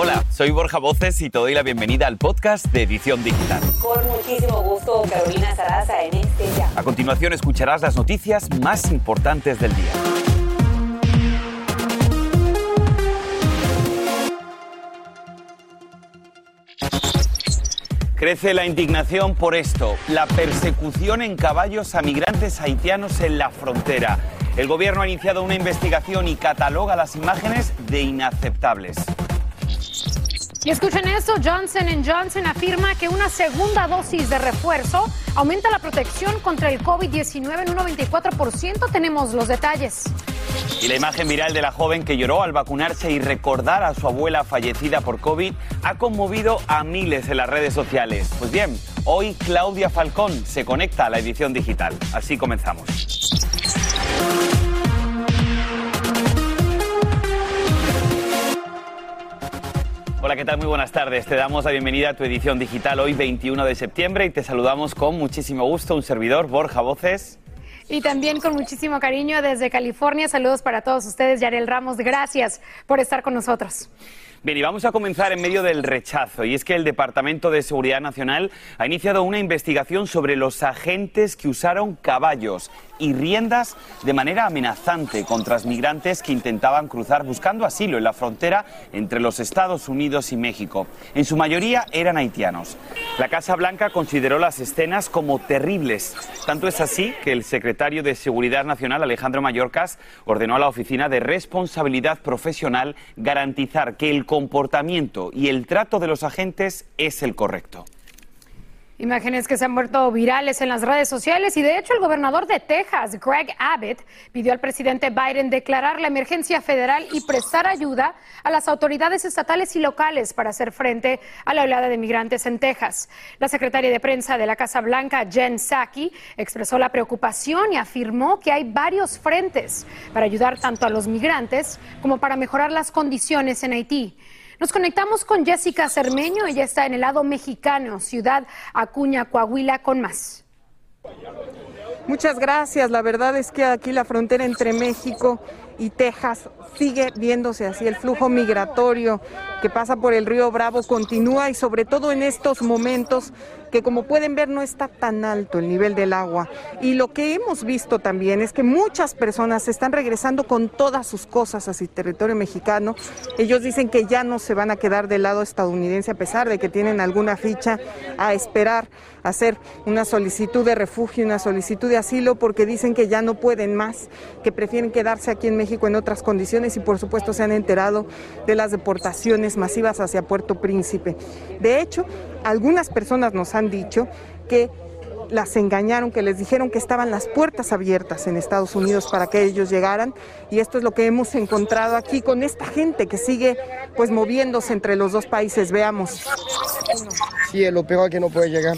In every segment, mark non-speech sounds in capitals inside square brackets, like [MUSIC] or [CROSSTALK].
Hola, soy Borja Voces y te doy la bienvenida al podcast de Edición Digital. Con muchísimo gusto, Carolina Sarasa en este ya. A continuación escucharás las noticias más importantes del día. Crece la indignación por esto, la persecución en caballos a migrantes haitianos en la frontera. El gobierno ha iniciado una investigación y cataloga las imágenes de inaceptables. Y escuchen esto, Johnson Johnson afirma que una segunda dosis de refuerzo aumenta la protección contra el COVID-19 en un 94%. Tenemos los detalles. Y la imagen viral de la joven que lloró al vacunarse y recordar a su abuela fallecida por COVID ha conmovido a miles en las redes sociales. Pues bien, hoy Claudia Falcón se conecta a la edición digital. Así comenzamos. Hola, ¿qué tal? Muy buenas tardes. Te damos la bienvenida a tu edición digital hoy 21 de septiembre y te saludamos con muchísimo gusto un servidor, Borja Voces. Y también con muchísimo cariño desde California. Saludos para todos ustedes. Yarel Ramos, gracias por estar con nosotros. Bien, y vamos a comenzar en medio del rechazo. Y es que el Departamento de Seguridad Nacional ha iniciado una investigación sobre los agentes que usaron caballos y riendas de manera amenazante contra migrantes que intentaban cruzar buscando asilo en la frontera entre los Estados Unidos y México. En su mayoría eran haitianos. La Casa Blanca consideró las escenas como terribles. Tanto es así que el secretario de Seguridad Nacional, Alejandro Mayorkas, ordenó a la Oficina de Responsabilidad Profesional garantizar que el comportamiento y el trato de los agentes es el correcto. Imágenes que se han vuelto virales en las redes sociales y de hecho el gobernador de Texas, Greg Abbott, pidió al presidente Biden declarar la emergencia federal y prestar ayuda a las autoridades estatales y locales para hacer frente a la oleada de migrantes en Texas. La secretaria de prensa de la Casa Blanca, Jen Psaki, expresó la preocupación y afirmó que hay varios frentes para ayudar tanto a los migrantes como para mejorar las condiciones en Haití. Nos conectamos con Jessica Cermeño, ella está en el lado mexicano, ciudad Acuña, Coahuila, con más. Muchas gracias. La verdad es que aquí la frontera entre México y Texas sigue viéndose así. El flujo migratorio que pasa por el río Bravo continúa y sobre todo en estos momentos que como pueden ver no está tan alto el nivel del agua. Y lo que hemos visto también es que muchas personas están regresando con todas sus cosas hacia el territorio mexicano. Ellos dicen que ya no se van a quedar del lado estadounidense a pesar de que tienen alguna ficha a esperar hacer una solicitud de refugio, una solicitud de asilo, porque dicen que ya no pueden más, que prefieren quedarse aquí en México en otras condiciones y por supuesto se han enterado de las deportaciones masivas hacia Puerto Príncipe. De hecho, algunas personas nos han dicho que las engañaron, que les dijeron que estaban las puertas abiertas en Estados Unidos para que ellos llegaran y esto es lo que hemos encontrado aquí con esta gente que sigue pues moviéndose entre los dos países. Veamos. Sí, es lo peor que no puede llegar.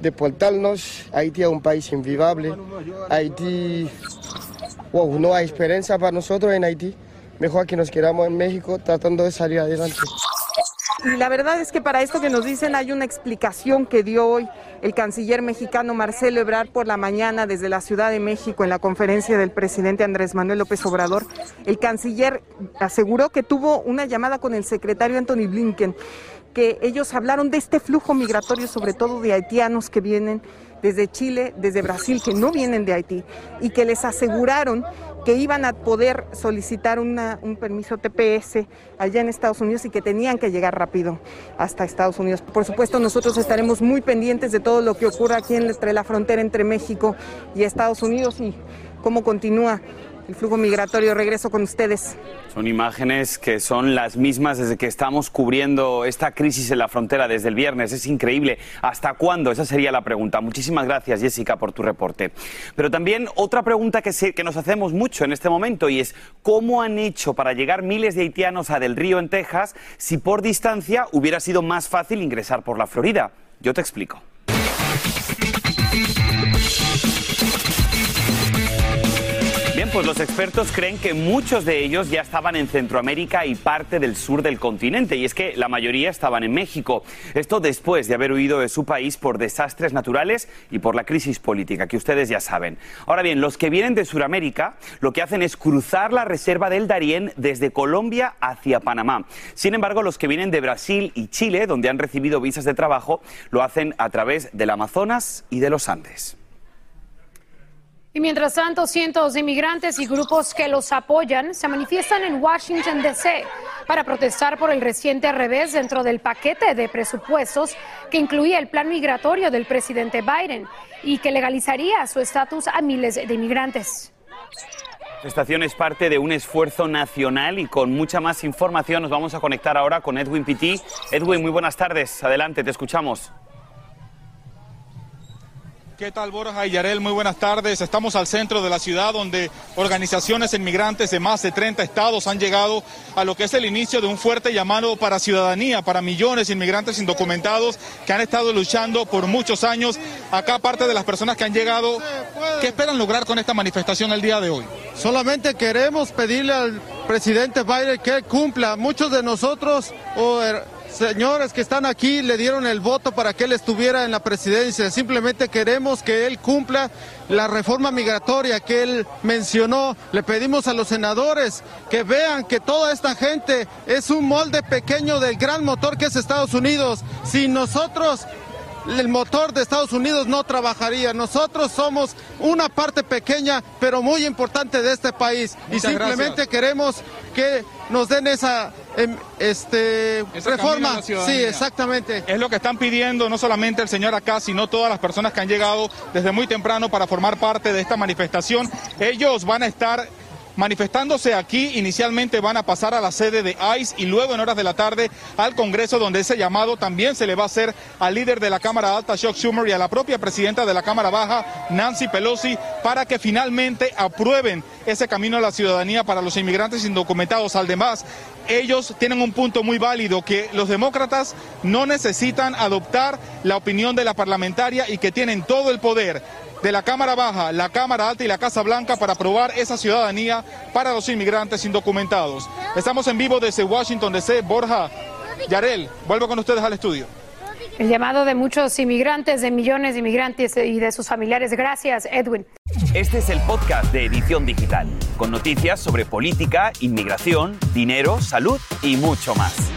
Deportarnos, Haití es un país invivable. Haití, wow, no hay esperanza para nosotros en Haití. Mejor que nos quedamos en México tratando de salir adelante. Y la verdad es que para esto que nos dicen hay una explicación que dio hoy el canciller mexicano Marcelo Ebrard por la mañana desde la Ciudad de México en la conferencia del presidente Andrés Manuel López Obrador. El canciller aseguró que tuvo una llamada con el secretario Anthony Blinken, que ellos hablaron de este flujo migratorio, sobre todo de haitianos que vienen desde Chile, desde Brasil, que no vienen de Haití, y que les aseguraron que iban a poder solicitar un permiso TPS allá en Estados Unidos y que tenían que llegar rápido hasta Estados Unidos. Por supuesto, nosotros estaremos muy pendientes de todo lo que ocurra aquí entre la frontera entre México y Estados Unidos y cómo continúa el flujo migratorio. Regreso con ustedes. Son imágenes que son las mismas desde que estamos cubriendo esta crisis en la frontera desde el viernes. Es increíble. ¿Hasta cuándo? Esa sería la pregunta. Muchísimas gracias, Jessica, por tu reporte. Pero también otra pregunta que, que nos hacemos mucho en este momento y es ¿cómo han hecho para llegar miles de haitianos a Del Río, en Texas, si por distancia hubiera sido más fácil ingresar por la Florida? Yo te explico. Bien, pues los expertos creen que muchos de ellos ya estaban en Centroamérica y parte del sur del continente, y es que la mayoría estaban en México. Esto después de haber huido de su país por desastres naturales y por la crisis política, que ustedes ya saben. Ahora bien, los que vienen de Sudamérica lo que hacen es cruzar la reserva del Darién desde Colombia hacia Panamá. Sin embargo, los que vienen de Brasil y Chile, donde han recibido visas de trabajo, lo hacen a través del Amazonas y de los Andes. Y mientras tanto, cientos de inmigrantes y grupos que los apoyan se manifiestan en Washington, D.C. para protestar por el reciente revés dentro del paquete de presupuestos que incluía el plan migratorio del presidente Biden y que legalizaría su estatus a miles de inmigrantes. La estación es parte de un esfuerzo nacional y con mucha más información nos vamos a conectar ahora con Edwin Pitti. Edwin, muy buenas tardes. Adelante, te escuchamos. ¿Qué tal, Borja y Yarel? Muy buenas tardes. Estamos al centro de la ciudad donde organizaciones inmigrantes de más de 30 estados han llegado a lo que es el inicio de un fuerte llamado para ciudadanía, para millones de inmigrantes indocumentados que han estado luchando por muchos años. Acá parte de las personas que han llegado, ¿qué esperan lograr con esta manifestación el día de hoy? Solamente queremos pedirle al presidente Biden que cumpla. Muchos de nosotros o señores que están aquí le dieron el voto para que él estuviera en la presidencia. Simplemente queremos que él cumpla la reforma migratoria que él mencionó. Le pedimos a los senadores que vean que toda esta gente es un molde pequeño del gran motor que es Estados Unidos. Si nosotros el motor de Estados Unidos no trabajaría. Nosotros somos una parte pequeña, pero muy importante de este país. y simplemente queremos que nos den esa em, este, reforma. Sí, exactamente. Es lo que están pidiendo no solamente el señor acá, sino todas las personas que han llegado desde muy temprano para formar parte de esta manifestación. Ellos van a estar manifestándose aquí. Inicialmente van a pasar a la sede de ICE y luego en horas de la tarde al Congreso, donde ese llamado también se le va a hacer al líder de la Cámara Alta, Chuck Schumer, y a la propia presidenta de la Cámara Baja, Nancy Pelosi, para que finalmente aprueben ese camino a la ciudadanía para los inmigrantes indocumentados. Además, ellos tienen un punto muy válido, que los demócratas no necesitan adoptar la opinión de la parlamentaria y que tienen todo el poder de la Cámara Baja, la Cámara Alta y la Casa Blanca para aprobar esa ciudadanía para los inmigrantes indocumentados. Estamos en vivo desde Washington DC. Borja, Yarel, vuelvo con ustedes al estudio. El llamado de muchos inmigrantes, de millones de inmigrantes y de sus familiares. Gracias, Edwin. Este es el podcast de Edición Digital, con noticias sobre política, inmigración, dinero, salud y mucho más.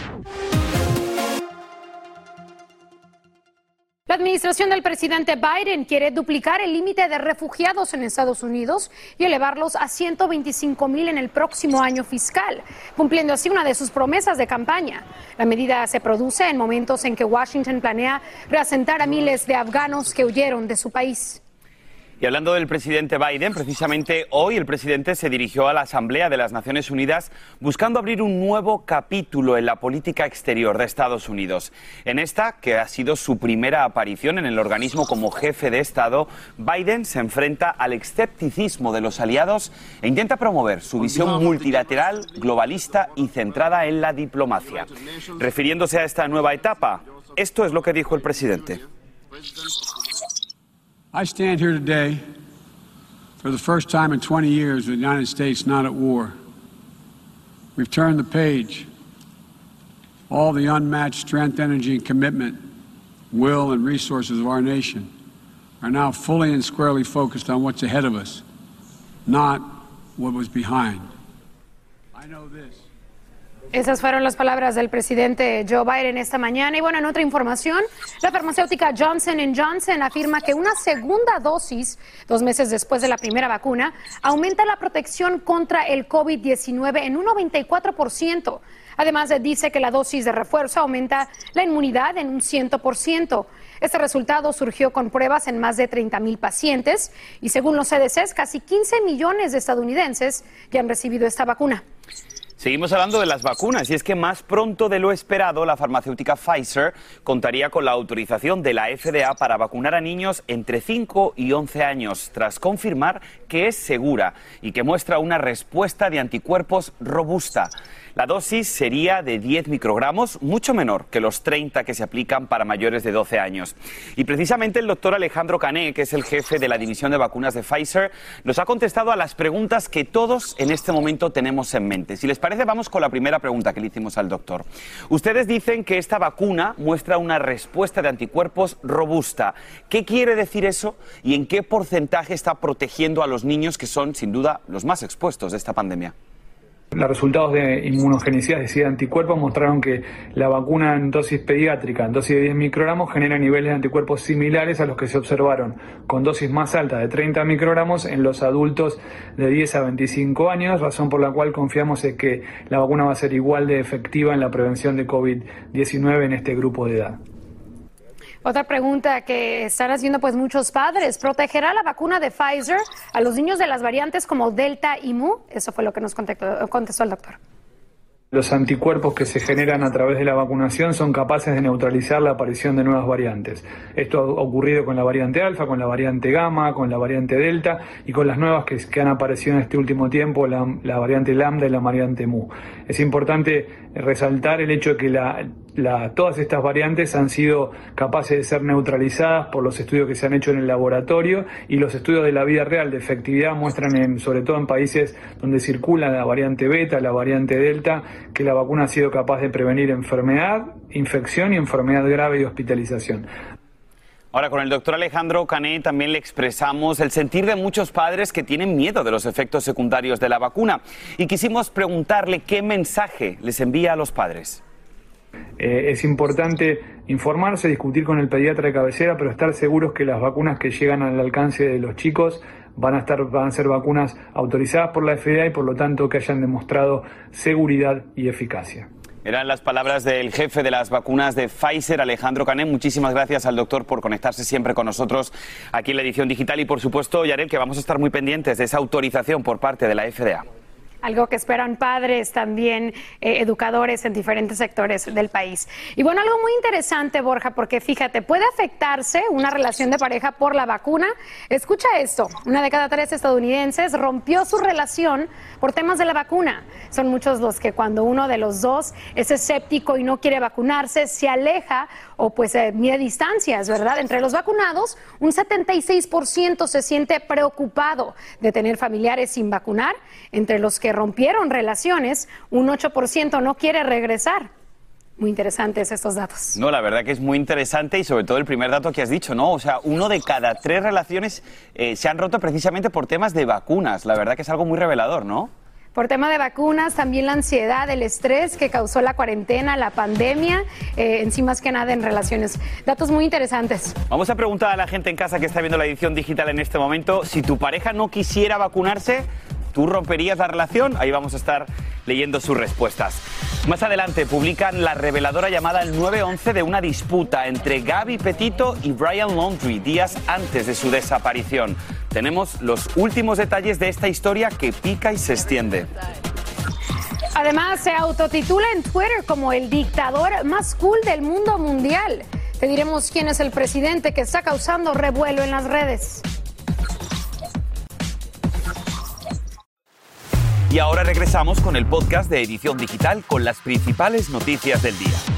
La administración del presidente Biden quiere duplicar el límite de refugiados en Estados Unidos y elevarlos a 125 mil en el próximo año fiscal, cumpliendo así una de sus promesas de campaña. La medida se produce en momentos en que Washington planea reasentar a miles de afganos que huyeron de su país. Y hablando del presidente Biden, precisamente hoy el presidente se dirigió a la Asamblea de las Naciones Unidas buscando abrir un nuevo capítulo en la política exterior de Estados Unidos. En esta, que ha sido su primera aparición en el organismo como jefe de Estado, Biden se enfrenta al escepticismo de los aliados e intenta promover su visión multilateral, globalista y centrada en la diplomacia. Refiriéndose a esta nueva etapa, esto es lo que dijo el presidente. I stand here today for the first time in 20 years with the United States not at war. We've turned the page. All the unmatched strength, energy, and commitment, will, and resources of our nation are now fully and squarely focused on what's ahead of us, not what was behind. I know this. Esas fueron las palabras del presidente Joe Biden esta mañana. Y bueno, en otra información, la farmacéutica Johnson Johnson afirma que una segunda dosis, dos meses después de la primera vacuna, aumenta la protección contra el COVID-19 en un 94%. Además, dice que la dosis de refuerzo aumenta la inmunidad en un 100%. Este resultado surgió con pruebas en más de 30 mil pacientes y según los CDCs, casi 15 millones de estadounidenses ya han recibido esta vacuna. Seguimos hablando de las vacunas y es que más pronto de lo esperado la farmacéutica Pfizer contaría con la autorización de la FDA para vacunar a niños entre 5 y 11 años tras confirmar que es segura y que muestra una respuesta de anticuerpos robusta. La dosis sería de 10 microgramos, mucho menor que los 30 que se aplican para mayores de 12 años. Y precisamente el doctor Alejandro Cané, que es el jefe de la división de vacunas de Pfizer, nos ha contestado a las preguntas que todos en este momento tenemos en mente. Si les parece, vamos con la primera pregunta que le hicimos al doctor. Ustedes dicen que esta vacuna muestra una respuesta de anticuerpos robusta. ¿Qué quiere decir eso y en qué porcentaje está protegiendo a los niños que son, sin duda, los más expuestos de esta pandemia? Los resultados de inmunogenicidad, es decir, anticuerpos, mostraron que la vacuna en dosis pediátrica, en dosis de 10 microgramos, genera niveles de anticuerpos similares a los que se observaron con dosis más altas de 30 microgramos en los adultos de 10 a 25 años, razón por la cual confiamos en que la vacuna va a ser igual de efectiva en la prevención de COVID-19 en este grupo de edad. Otra pregunta que están haciendo pues muchos padres, ¿protegerá la vacuna de Pfizer a los niños de las variantes como Delta y Mu? Eso fue lo que nos contestó, contestó el doctor. Los anticuerpos que se generan a través de la vacunación son capaces de neutralizar la aparición de nuevas variantes. Esto ha ocurrido con la variante alfa, con la variante gamma, con la variante delta y con las nuevas que, han aparecido en este último tiempo, la, variante lambda y la variante mu. Es importante resaltar el hecho de que todas estas variantes han sido capaces de ser neutralizadas por los estudios que se han hecho en el laboratorio y los estudios de la vida real de efectividad muestran, en, sobre todo en países donde circula la variante beta, la variante delta, que la vacuna ha sido capaz de prevenir enfermedad, infección y enfermedad grave y hospitalización. Ahora, con el doctor Alejandro Cané también le expresamos el sentir de muchos padres que tienen miedo de los efectos secundarios de la vacuna y quisimos preguntarle qué mensaje les envía a los padres. Eh, es importante informarse, discutir con el pediatra de cabecera, pero estar seguros que las vacunas que llegan al alcance de los chicos van a, estar, van a ser vacunas autorizadas por la FDA y por lo tanto que hayan demostrado seguridad y eficacia. Eran las palabras del jefe de las vacunas de Pfizer, Alejandro Cané. Muchísimas gracias al doctor por conectarse siempre con nosotros aquí en la edición digital y por supuesto, Yarel, que vamos a estar muy pendientes de esa autorización por parte de la FDA algo que esperan padres, también eh, educadores en diferentes sectores del país. Y bueno, algo muy interesante, Borja, porque fíjate, puede afectarse una relación de pareja por la vacuna. Escucha esto, una de cada tres estadounidenses rompió su relación por temas de la vacuna. Son muchos los que cuando uno de los dos es escéptico y no quiere vacunarse, se aleja o pues eh, mide distancias, ¿verdad? Entre los vacunados, un 76% se siente preocupado de tener familiares sin vacunar. Entre los que rompieron relaciones, un 8% no quiere regresar. Muy interesantes estos datos. No, la verdad que es muy interesante y sobre todo el primer dato que has dicho, ¿no? O sea, uno de cada tres relaciones eh, se han roto precisamente por temas de vacunas. La verdad que es algo muy revelador, ¿no? Por tema de vacunas, también la ansiedad, el estrés que causó la cuarentena, la pandemia, eh, encima más que nada en relaciones. Datos muy interesantes. Vamos a preguntar a la gente en casa que está viendo la edición digital en este momento, si tu pareja no quisiera vacunarse, ¿Tú romperías la relación? Ahí vamos a estar leyendo sus respuestas. Más adelante publican la reveladora llamada el 911 de una disputa entre Gaby Petito y Brian Laundrie días antes de su desaparición. Tenemos los últimos detalles de esta historia que pica y se extiende. Además, se autotitula en Twitter como el dictador más cool del mundo mundial. Te diremos quién es el presidente que está causando revuelo en las redes. Y ahora regresamos con el podcast de Edición Digital con las principales noticias del día.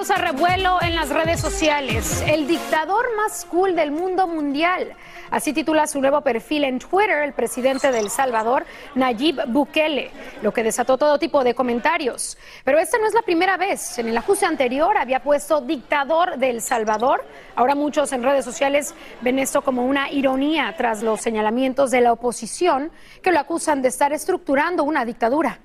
Causa revuelo en las redes sociales. El dictador más cool del mundo mundial Así titula su nuevo perfil en Twitter el presidente de El Salvador, Nayib Bukele, lo que desató todo tipo de comentarios. Pero esta no es la primera vez. En el ajuste anterior había puesto dictador de El Salvador. Ahora muchos en redes sociales ven esto como una ironía tras los señalamientos de la oposición que lo acusan de estar estructurando una dictadura.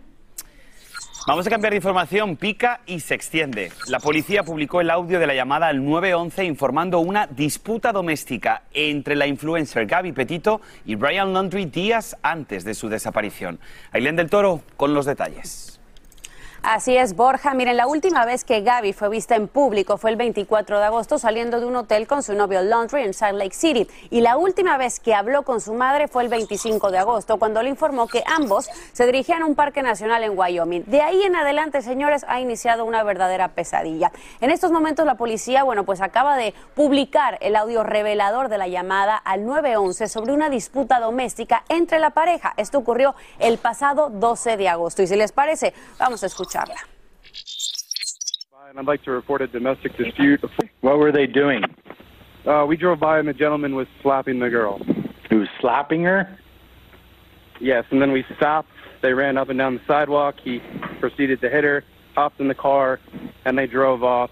Vamos a cambiar de información, pica y se extiende. La policía publicó el audio de la llamada al 911 informando una disputa doméstica entre la influencer Gaby Petito y Brian Laundrie días antes de su desaparición. Ailén del Toro con los detalles. Así es, Borja. Miren, la última vez que Gaby fue vista en público fue el 24 de agosto saliendo de un hotel con su novio Laundry en Salt Lake City. Y la última vez que habló con su madre fue el 25 de agosto, cuando le informó que ambos se dirigían a un parque nacional en Wyoming. De ahí en adelante, señores, ha iniciado una verdadera pesadilla. En estos momentos la policía, bueno, pues acaba de publicar el audio revelador de la llamada al 911 sobre una disputa doméstica entre la pareja. Esto ocurrió el pasado 12 de agosto. Y si les parece, vamos a escuchar. And I'd like to report a domestic dispute. What were they doing? Uh, we drove by and the gentleman was slapping the girl. He was slapping her? Yes, and then we stopped. They ran up and down the sidewalk. He proceeded to hit her, hopped in the car, and they drove off.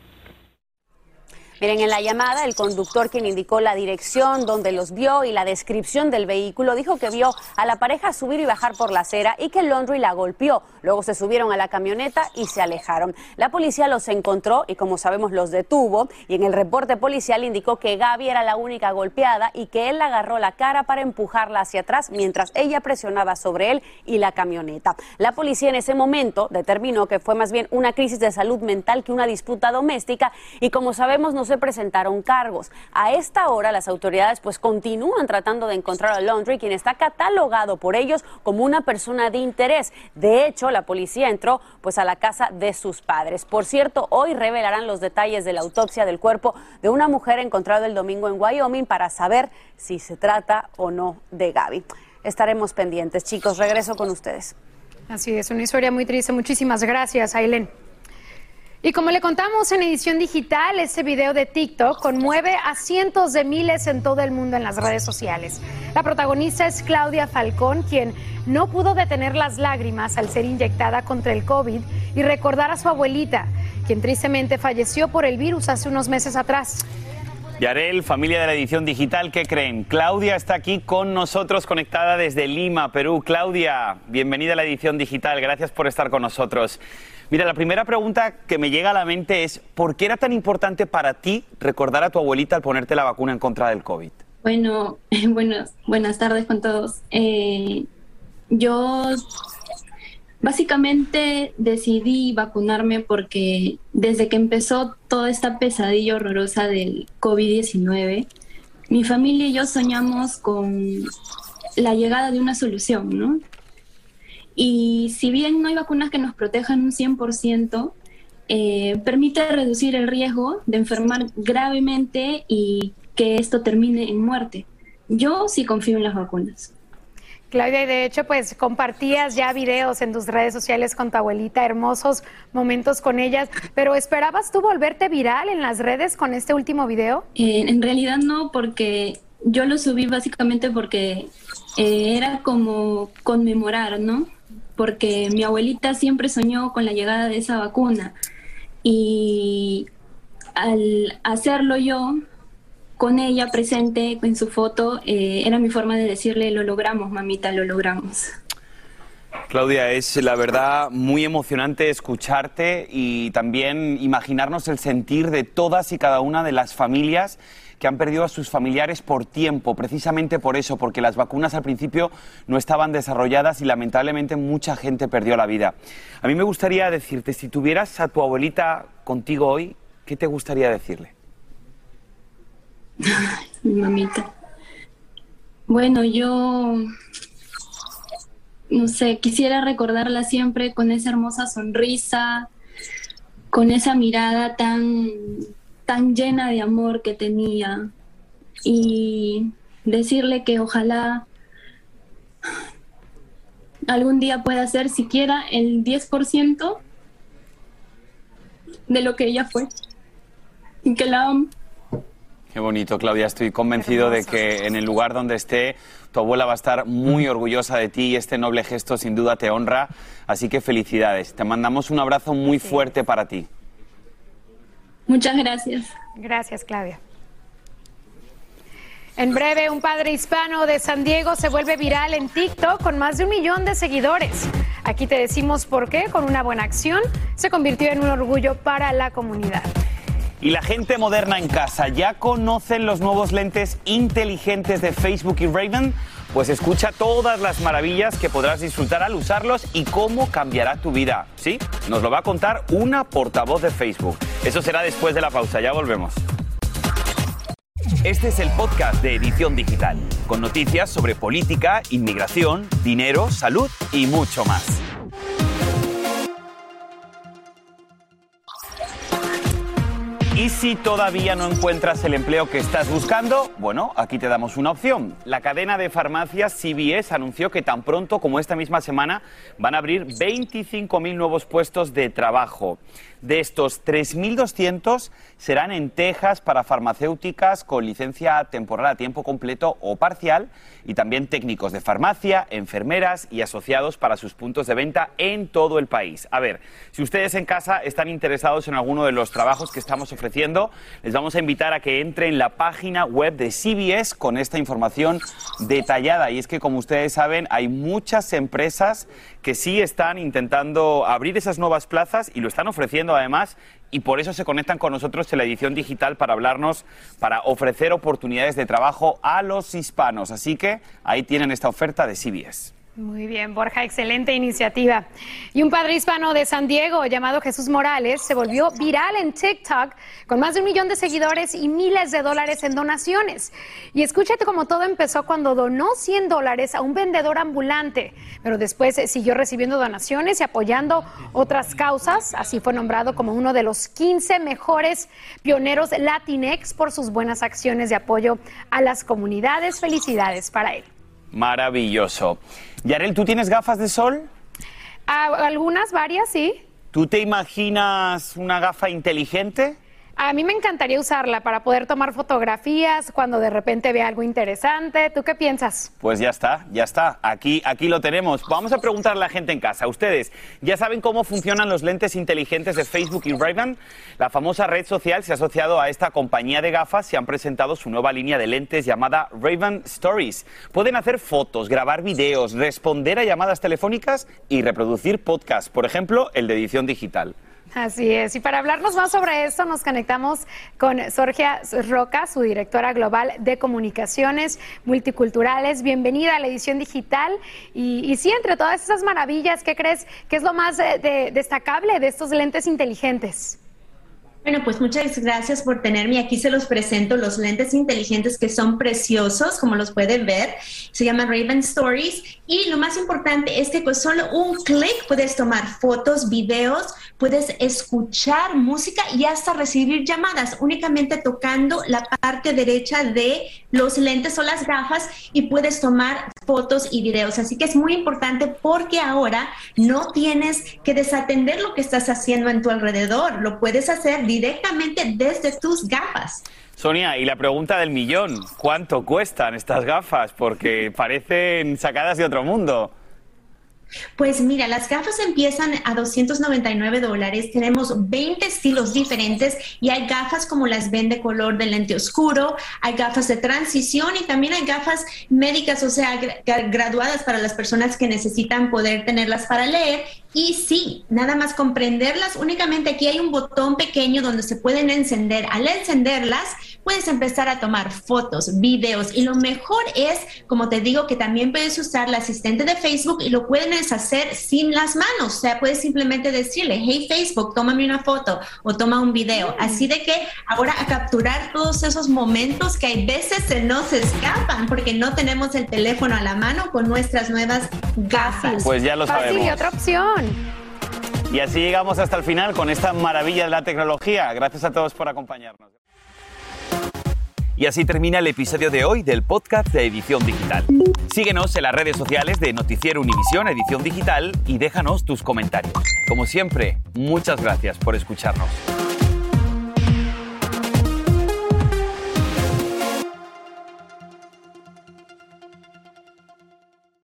Miren, en la llamada, el conductor quien indicó la dirección donde los vio y la descripción del vehículo dijo que vio a la pareja subir y bajar por la acera y que Laundry la golpeó. Luego se subieron a la camioneta y se alejaron. La policía los encontró y, como sabemos, los detuvo. Y en el reporte policial indicó que Gaby era la única golpeada y que él la agarró la cara para empujarla hacia atrás mientras ella presionaba sobre él y la camioneta. La policía en ese momento determinó que fue más bien una crisis de salud mental que una disputa doméstica y, como sabemos, no se presentaron cargos. A esta hora las autoridades pues continúan tratando de encontrar a Laundry, quien está catalogado por ellos como una persona de interés. De hecho, la policía entró pues a la casa de sus padres. Por cierto, hoy revelarán los detalles de la autopsia del cuerpo de una mujer encontrada el domingo en Wyoming para saber si se trata o no de Gaby. Estaremos pendientes, chicos. Regreso con ustedes. Así es, una historia muy triste. Muchísimas gracias, Aileen. Y como le contamos en edición digital, este video de TikTok conmueve a cientos de miles en todo el mundo en las redes sociales. La protagonista es Claudia Falcón, quien no pudo detener las lágrimas al ser inyectada contra el COVID y recordar a su abuelita, quien tristemente falleció por el virus hace unos meses atrás. Yarel, familia de la edición digital, ¿qué creen? Claudia está aquí con nosotros, conectada desde Lima, Perú. Claudia, bienvenida a la edición digital, gracias por estar con nosotros. Mira, la primera pregunta que me llega a la mente es, ¿por qué era tan importante para ti recordar a tu abuelita al ponerte la vacuna en contra del COVID? Bueno, [LAUGHS] buenas, buenas tardes con todos. Eh, yo básicamente decidí vacunarme porque desde que empezó toda esta pesadilla horrorosa del COVID-19, mi familia y yo soñamos con la llegada de una solución, ¿no? Y si bien no hay vacunas que nos protejan un 100%, eh, permite reducir el riesgo de enfermar gravemente y que esto termine en muerte. Yo sí confío en las vacunas. Claudia, y de hecho, pues compartías ya videos en tus redes sociales con tu abuelita, hermosos momentos con ellas, pero ¿esperabas tú volverte viral en las redes con este último video? Eh, en realidad no, porque yo lo subí básicamente porque eh, era como conmemorar, ¿no? Porque mi abuelita siempre soñó con la llegada de esa vacuna y al hacerlo yo, con ella presente en su foto, eh, era mi forma de decirle, lo logramos, mamita, lo logramos. Claudia, es la verdad muy emocionante escucharte y también imaginarnos el sentir de todas y cada una de las familias que han perdido a sus familiares por tiempo, precisamente por eso, porque las vacunas al principio no estaban desarrolladas y lamentablemente mucha gente perdió la vida. A mí me gustaría decirte, si tuvieras a tu abuelita contigo hoy, ¿qué te gustaría decirle? Mi mamita. Bueno, yo no sé, quisiera recordarla siempre con esa hermosa sonrisa, con esa mirada tan, tan llena de amor que tenía y decirle que ojalá algún día pueda ser siquiera el 10% de lo que ella fue y que la. Qué bonito, Claudia. Estoy convencido de que en el lugar donde esté, tu abuela va a estar muy orgullosa de ti y este noble gesto sin duda te honra. Así que felicidades. Te mandamos un abrazo muy fuerte para ti. Muchas gracias. Gracias, Claudia. En breve, un padre hispano de San Diego se vuelve viral en TikTok con más de un millón de seguidores. Aquí te decimos por qué, con una buena acción, se convirtió en un orgullo para la comunidad. Y la gente moderna en casa, ¿ya conocen los nuevos lentes inteligentes de Facebook y Raven? Pues escucha todas las maravillas que podrás disfrutar al usarlos y cómo cambiará tu vida. Sí, nos lo va a contar una portavoz de Facebook. Eso será después de la pausa, ya volvemos. Este es el podcast de Edición Digital, con noticias sobre política, inmigración, dinero, salud y mucho más. Y si todavía no encuentras el empleo que estás buscando, bueno, aquí te damos una opción. La cadena de farmacias CVS anunció que tan pronto como esta misma semana van a abrir 25.000 nuevos puestos de trabajo. De estos, 3.200 serán en Texas para farmacéuticas con licencia temporal a tiempo completo o parcial y también técnicos de farmacia, enfermeras y asociados para sus puntos de venta en todo el país. A ver, si ustedes en casa están interesados en alguno de los trabajos que estamos ofreciendo, les vamos a invitar a que entren en la página web de CBS con esta información detallada. Y es que, como ustedes saben, hay muchas empresas que sí están intentando abrir esas nuevas plazas y lo están ofreciendo además y por eso se conectan con nosotros en la edición digital para hablarnos, para ofrecer oportunidades de trabajo a los hispanos. Así que ahí tienen esta oferta de CBS. Muy bien, Borja, excelente iniciativa. Y un padre hispano de San Diego llamado Jesús Morales se volvió viral en TikTok con más de un millón de seguidores y miles de dólares en donaciones. Y escúchate cómo todo empezó cuando donó 100 dólares a un vendedor ambulante, pero después siguió recibiendo donaciones y apoyando otras causas. Así fue nombrado como uno de los 15 mejores pioneros Latinex por sus buenas acciones de apoyo a las comunidades. Felicidades para él. Maravilloso. Yarel, ¿tú tienes gafas de sol? Ah, algunas, varias, sí. ¿Tú te imaginas una gafa inteligente? A mí me encantaría usarla para poder tomar fotografías cuando de repente vea algo interesante. ¿Tú qué piensas? Pues ya está, ya está. Aquí, aquí lo tenemos. Vamos a preguntar a la gente en casa. ¿Ustedes ya saben cómo funcionan los lentes inteligentes de Facebook y Ray-Ban? La famosa red social se ha asociado a esta compañía de gafas y han presentado su nueva línea de lentes llamada Ray-Ban Stories. Pueden hacer fotos, grabar videos, responder a llamadas telefónicas y reproducir podcasts, por ejemplo, el de edición digital. Así es. Y para hablarnos más sobre esto, nos conectamos con Sorgia Roca, su directora global de comunicaciones multiculturales. Bienvenida a la edición digital. Y, sí, entre todas esas maravillas, ¿qué crees que es lo más eh, destacable de estos lentes inteligentes? Bueno, pues muchas gracias por tenerme aquí. Se los presento los lentes inteligentes que son preciosos, como los pueden ver. Se llaman Raven Stories. Y lo más importante es que con solo un clic puedes tomar fotos, videos, puedes escuchar música y hasta recibir llamadas únicamente tocando la parte derecha de los lentes o las gafas y puedes tomar fotos y videos. Así que es muy importante porque ahora no tienes que desatender lo que estás haciendo en tu alrededor. Lo puedes hacer directamente desde tus gafas. Sonia, y la pregunta del millón, ¿cuánto cuestan estas gafas? Porque parecen sacadas de otro mundo. Pues mira, las gafas empiezan a 299 dólares. Tenemos 20 estilos diferentes y hay gafas como las ven de color de lente oscuro, hay gafas de transición y también hay gafas médicas, o sea, graduadas para las personas que necesitan poder tenerlas para leer. Y sí, nada más comprenderlas, únicamente aquí hay un botón pequeño donde se pueden encender. Al encenderlas, puedes empezar a tomar fotos, videos y lo mejor es, como te digo, que también puedes usar la asistente de Facebook y lo pueden hacer sin las manos. O sea, puedes simplemente decirle, hey Facebook, tómame una foto o toma un video. Así de que ahora a capturar todos esos momentos que hay veces se nos escapan porque no tenemos el teléfono a la mano con nuestras nuevas gafas. Pues ya lo sabemos. y otra opción. Y así llegamos hasta el final con esta maravilla de la tecnología. Gracias a todos por acompañarnos. Y así termina el episodio de hoy del podcast de Edición Digital. Síguenos en las redes sociales de Noticiero Univisión Edición Digital y déjanos tus comentarios. Como siempre, muchas gracias por escucharnos.